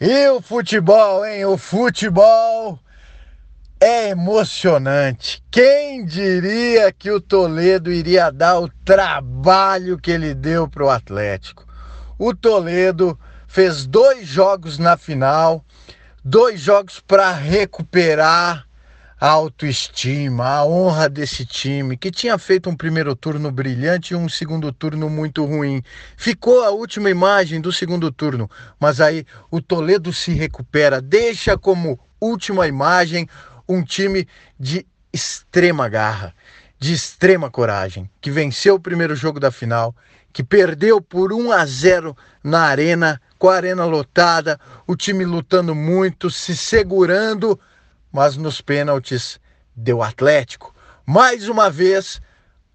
E o futebol, hein? O futebol é emocionante. Quem diria que o Toledo iria dar o trabalho que ele deu para o Atlético? O Toledo fez dois jogos na final, dois jogos para recuperar a autoestima, a honra desse time, que tinha feito um primeiro turno brilhante e um segundo turno muito ruim. Ficou a última imagem do segundo turno, mas aí o Toledo se recupera, deixa como última imagem um time de extrema garra, de extrema coragem, que venceu o primeiro jogo da final, que perdeu por 1 a 0 na arena, com a arena lotada, o time lutando muito, se segurando mas nos pênaltis deu Atlético. Mais uma vez,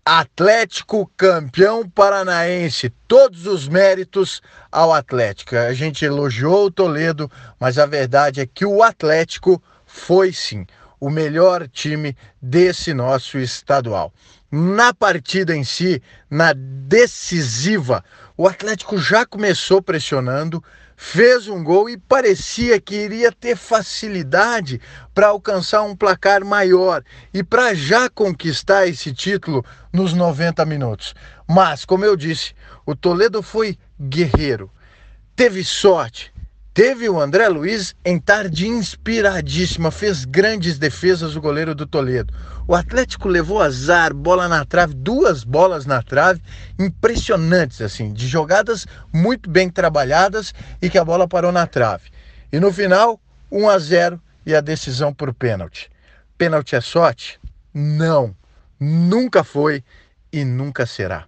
Atlético campeão paranaense. Todos os méritos ao Atlético. A gente elogiou o Toledo, mas a verdade é que o Atlético foi sim o melhor time desse nosso estadual. Na partida em si, na decisiva, o Atlético já começou pressionando, fez um gol e parecia que iria ter facilidade para alcançar um placar maior e para já conquistar esse título nos 90 minutos. Mas, como eu disse, o Toledo foi guerreiro, teve sorte, Teve o André Luiz em tarde inspiradíssima, fez grandes defesas o goleiro do Toledo. O Atlético levou azar, bola na trave, duas bolas na trave, impressionantes assim, de jogadas muito bem trabalhadas e que a bola parou na trave. E no final, 1 a 0 e a decisão por pênalti. Pênalti é sorte? Não, nunca foi e nunca será.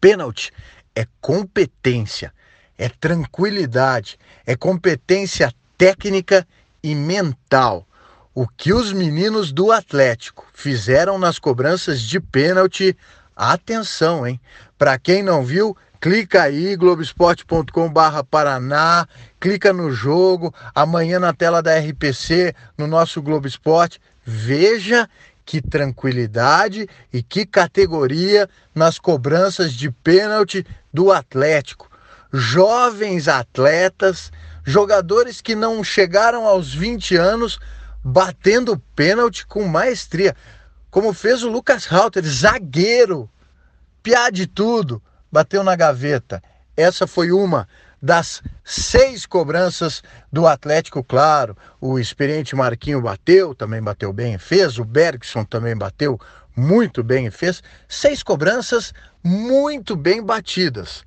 Pênalti é competência é tranquilidade, é competência técnica e mental. O que os meninos do Atlético fizeram nas cobranças de pênalti, atenção, hein? Para quem não viu, clica aí globesport.com/paraná, clica no jogo, amanhã na tela da RPC, no nosso Globo Esporte, veja que tranquilidade e que categoria nas cobranças de pênalti do Atlético jovens atletas, jogadores que não chegaram aos 20 anos batendo pênalti com maestria, como fez o Lucas Halter, zagueiro, piá de tudo, bateu na gaveta. Essa foi uma das seis cobranças do Atlético, claro. O experiente Marquinho bateu, também bateu bem e fez. O Bergson também bateu muito bem e fez. Seis cobranças muito bem batidas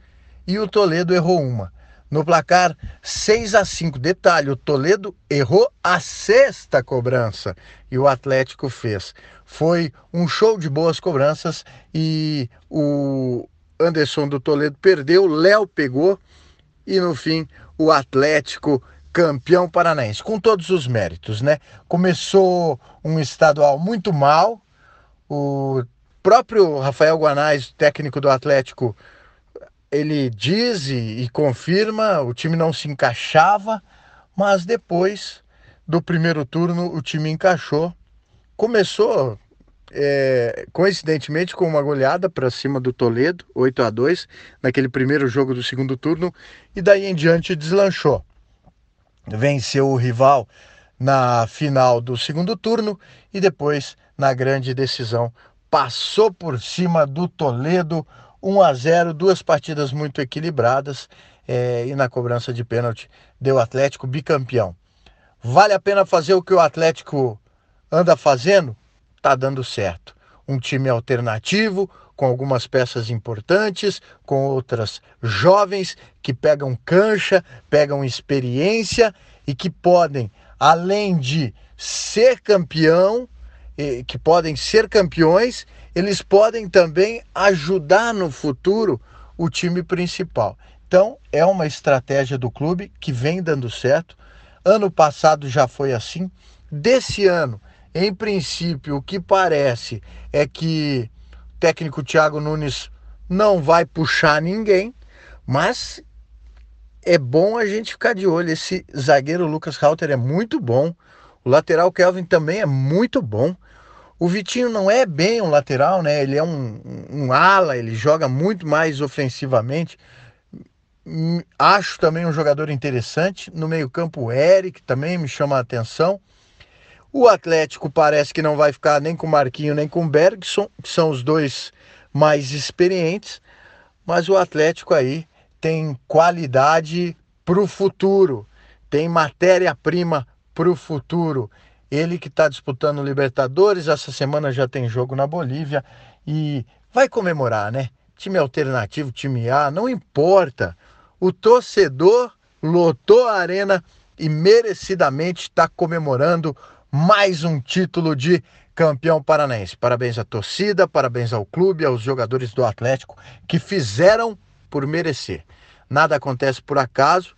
e o Toledo errou uma. No placar 6 a 5. Detalhe: o Toledo errou a sexta cobrança e o Atlético fez. Foi um show de boas cobranças e o Anderson do Toledo perdeu, Léo pegou e no fim o Atlético campeão paranaense, com todos os méritos, né? Começou um estadual muito mal, o próprio Rafael Guanais, técnico do Atlético, ele diz e, e confirma, o time não se encaixava, mas depois do primeiro turno o time encaixou. Começou é, coincidentemente com uma goleada para cima do Toledo, 8 a 2 naquele primeiro jogo do segundo turno, e daí em diante deslanchou. Venceu o rival na final do segundo turno e depois na grande decisão passou por cima do Toledo 1 a 0 duas partidas muito equilibradas é, e na cobrança de pênalti deu Atlético bicampeão. Vale a pena fazer o que o Atlético anda fazendo? Tá dando certo. Um time alternativo, com algumas peças importantes, com outras jovens que pegam cancha, pegam experiência e que podem, além de ser campeão, que podem ser campeões eles podem também ajudar no futuro o time principal. Então, é uma estratégia do clube que vem dando certo. Ano passado já foi assim. Desse ano, em princípio, o que parece é que o técnico Thiago Nunes não vai puxar ninguém, mas é bom a gente ficar de olho. Esse zagueiro Lucas Halter é muito bom. O lateral Kelvin também é muito bom. O Vitinho não é bem um lateral, né? Ele é um, um ala, ele joga muito mais ofensivamente. hum, acho também um jogador interessante. No meio-campo, o Eric também me chama a atenção. O Atlético parece que não vai ficar nem com o Marquinho nem com o Bergson, que são os dois mais experientes, mas o Atlético aí tem qualidade para o futuro, tem matéria-prima para o futuro. Ele que está disputando Libertadores, essa semana já tem jogo na Bolívia e vai comemorar, né? Time alternativo, time A, não importa. O torcedor lotou a arena e merecidamente está comemorando mais um título de campeão paranaense. Parabéns à torcida, parabéns ao clube, aos jogadores do Atlético que fizeram por merecer. Nada acontece por acaso,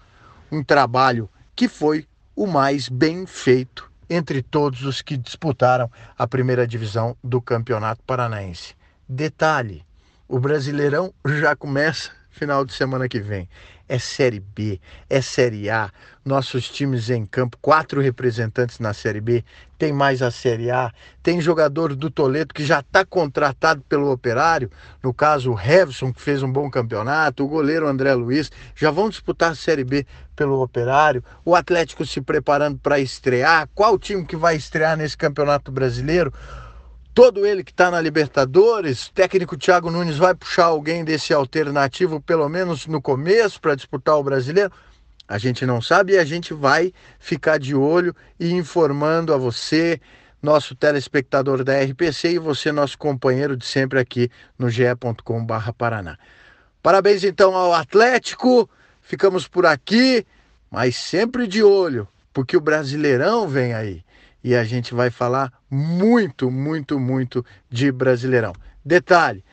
um trabalho que foi o mais bem feito entre todos os que disputaram a primeira divisão do Campeonato Paranaense. Detalhe: o Brasileirão já começa final de semana que vem é Série B, é Série A. Nossos times em campo, quatro representantes na Série B, tem mais a Série A. Tem jogador do Toledo que já está contratado pelo Operário, no caso o Hevson, que fez um bom campeonato, o goleiro André Luiz, já vão disputar a Série B pelo Operário. O Atlético se preparando para estrear. Qual time que vai estrear nesse Campeonato Brasileiro? Todo ele que está na Libertadores, técnico Thiago Nunes vai puxar alguém desse alternativo, pelo menos no começo, para disputar o brasileiro? A gente não sabe e a gente vai ficar de olho e informando a você, nosso telespectador da RPC e você, nosso companheiro de sempre aqui no ge.com.br Paraná. Parabéns então ao Atlético, ficamos por aqui, mas sempre de olho, porque o Brasileirão vem aí e a gente vai falar muito, muito, muito de Brasileirão. Detalhe: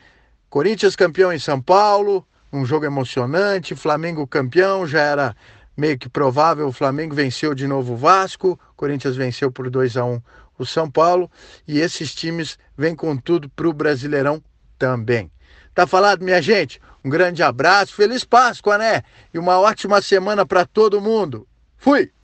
Corinthians campeão em São Paulo, um jogo emocionante, Flamengo campeão, já era meio que provável, o Flamengo venceu de novo o Vasco, Corinthians venceu por 2 a 1 o São Paulo, e esses times vêm com tudo para o Brasileirão também. Tá falado, minha gente? Um grande abraço, feliz Páscoa, né? E uma ótima semana para todo mundo. Fui!